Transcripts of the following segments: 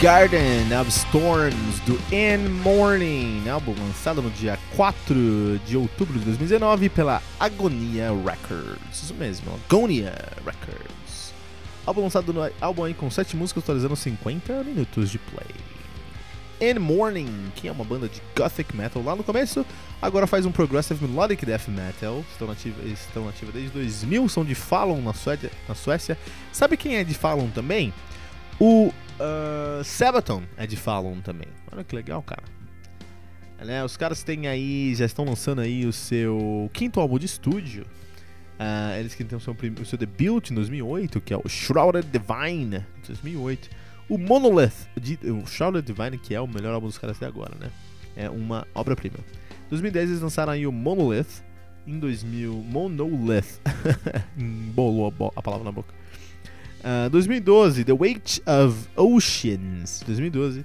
Garden of Storms do In Morning, álbum lançado no dia 4 de outubro de 2019 pela Agonia Records. Isso mesmo, Agonia Records. Álbum lançado no álbum aí com 7 músicas, atualizando 50 minutos de play. In Morning, que é uma banda de gothic metal lá no começo, agora faz um progressive melodic death metal. Estão nativa, estão nativa desde 2000, são de Fallon na Suécia, na Suécia. Sabe quem é de Fallon também? O uh, Sabaton é de Fallon também. Olha que legal, cara. Né, os caras têm aí, já estão lançando aí o seu quinto álbum de estúdio. Uh, eles que têm o seu, o seu debut em 2008, que é o Shrouded Divine, de 2008. O Monolith, de, o Shrouded Divine, que é o melhor álbum dos caras até agora, né? É uma obra-prima. Em 2010 eles lançaram aí o Monolith. Em 2000, Monolith. Bolou a palavra na boca. Uh, ah, 2012, The Weight of Oceans, 2012.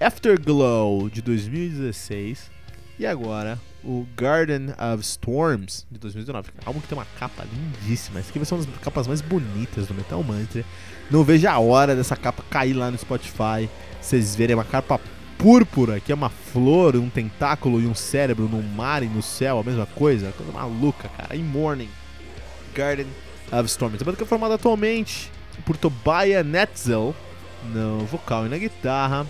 Afterglow, de 2016. E agora, o Garden of Storms, de 2019. Álbum que tem uma capa lindíssima. Essa aqui vai ser uma das capas mais bonitas do Metal Mantra. Não vejo a hora dessa capa cair lá no Spotify. Vocês verem uma capa púrpura, que é uma flor, um tentáculo e um cérebro no mar e no céu, a mesma coisa. Coisa maluca, cara. In Morning, Garden of Storms. A banda que é formada atualmente por Tobias Netzel no vocal e na guitarra.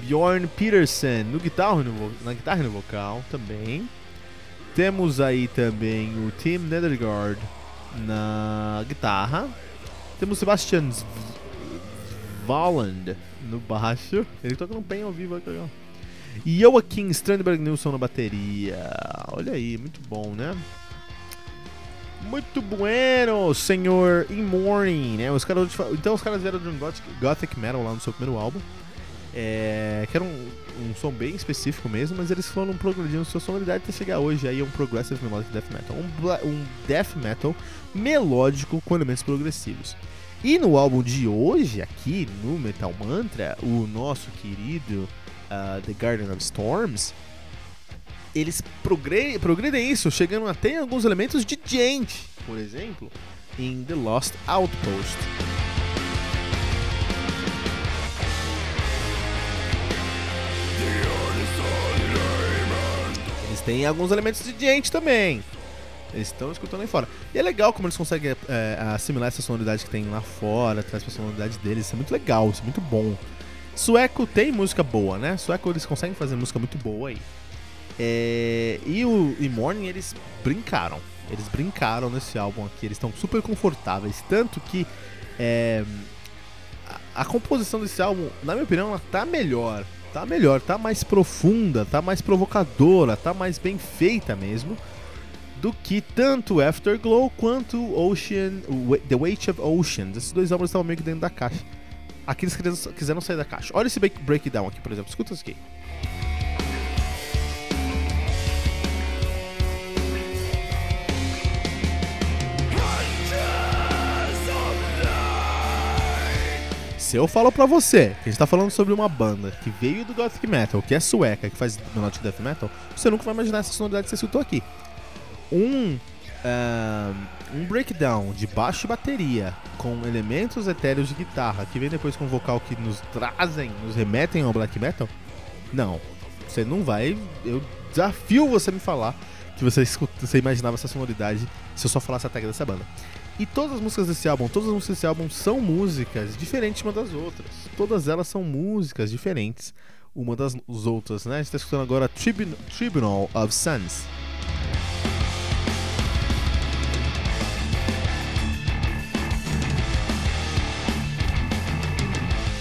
Bjorn Peterson no guitarra, no, na guitarra e no vocal também. Temos aí também o Tim Nedergaard na guitarra. Temos Sebastian Valland no baixo. Ele toca no bem ao vivo, legal. E Joaquim Strandberg Nilsson na bateria. Olha aí, muito bom, né? Muito bueno, senhor In Morning, né? Os caras, então os caras vieram de um gothic, gothic metal lá no seu primeiro álbum. É, que era um, um som bem específico mesmo, mas eles foram progredindo sua sonoridade até chegar hoje aí a um progressive melodic death metal, um, um death metal melódico com elementos progressivos. E no álbum de hoje, aqui no Metal Mantra, o nosso querido uh, The Garden of Storms, eles progredem, progredem isso, chegando até em alguns elementos de gente, por exemplo, em The Lost Outpost. Eles têm alguns elementos de gente também. Eles estão escutando aí fora. E é legal como eles conseguem é, assimilar essa sonoridade que tem lá fora, traz pra sonoridade deles. Isso é muito legal, isso é muito bom. Sueco tem música boa, né? Sueco eles conseguem fazer música muito boa aí. É, e o e Morning eles brincaram. Eles brincaram nesse álbum aqui. Eles estão super confortáveis. Tanto que é, a, a, composição desse álbum, na minha opinião, ela tá melhor. Tá melhor, tá mais profunda, tá mais provocadora, tá mais bem feita mesmo. Do que tanto Afterglow quanto Ocean, The Weight of Oceans. Esses dois álbuns estavam meio que dentro da caixa. Aqui eles quiseram sair da caixa. Olha esse breakdown aqui, por exemplo. Escuta isso aqui. Se eu falo pra você que a gente tá falando sobre uma banda que veio do Gothic Metal, que é sueca, que faz Melodic Death Metal, você nunca vai imaginar essa sonoridade que você escutou aqui. Um, uh, um breakdown de baixo e bateria com elementos etéreos de guitarra, que vem depois com um vocal que nos trazem, nos remetem ao black metal, não. Você não vai. Eu desafio você me falar que você, escuta, você imaginava essa sonoridade se eu só falasse a tag dessa banda. E todas as músicas desse álbum, todas as músicas desse álbum são músicas diferentes uma das outras. Todas elas são músicas diferentes uma das outras, né? A gente tá escutando agora Tribun Tribunal of Suns.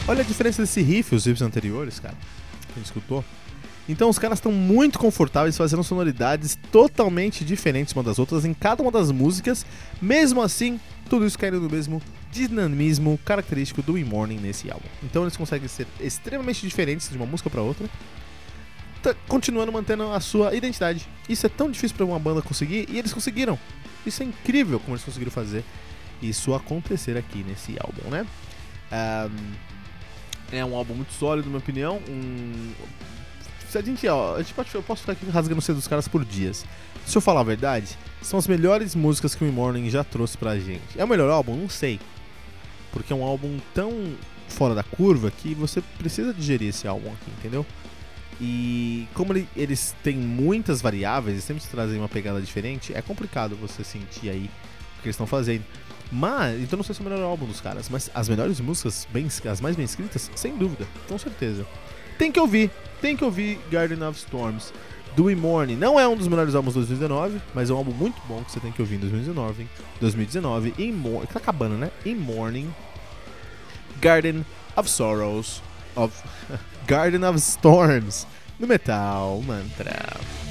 Olha a diferença desse riff, os riffs anteriores, cara. Que a gente escutou. Então os caras estão muito confortáveis fazendo sonoridades totalmente diferentes uma das outras em cada uma das músicas. Mesmo assim, tudo isso caindo no mesmo dinamismo característico do In Morning nesse álbum. Então eles conseguem ser extremamente diferentes de uma música para outra, continuando mantendo a sua identidade. Isso é tão difícil para uma banda conseguir e eles conseguiram. Isso é incrível como eles conseguiram fazer isso acontecer aqui nesse álbum, né? Um, é um álbum muito sólido, na minha opinião. Um, se a gente, ó, a gente pode, eu posso ficar aqui rasgando o dos caras por dias. Se eu falar a verdade, são as melhores músicas que o In Morning já trouxe pra gente. É o melhor álbum? Não sei. Porque é um álbum tão fora da curva que você precisa digerir esse álbum aqui, entendeu? E como ele, eles têm muitas variáveis e sempre trazem uma pegada diferente, é complicado você sentir aí o que eles estão fazendo. Mas, então não sei se é o melhor álbum dos caras, mas as melhores músicas, bem, as mais bem escritas, sem dúvida, com certeza. Tem que ouvir, tem que ouvir Garden of Storms do In Morning. Não é um dos melhores álbuns de 2019, mas é um álbum muito bom que você tem que ouvir em 2019. 2019, In Morning. Tá acabando, né? In Morning. Garden of Sorrows. Of Garden of Storms. No Metal Mantra.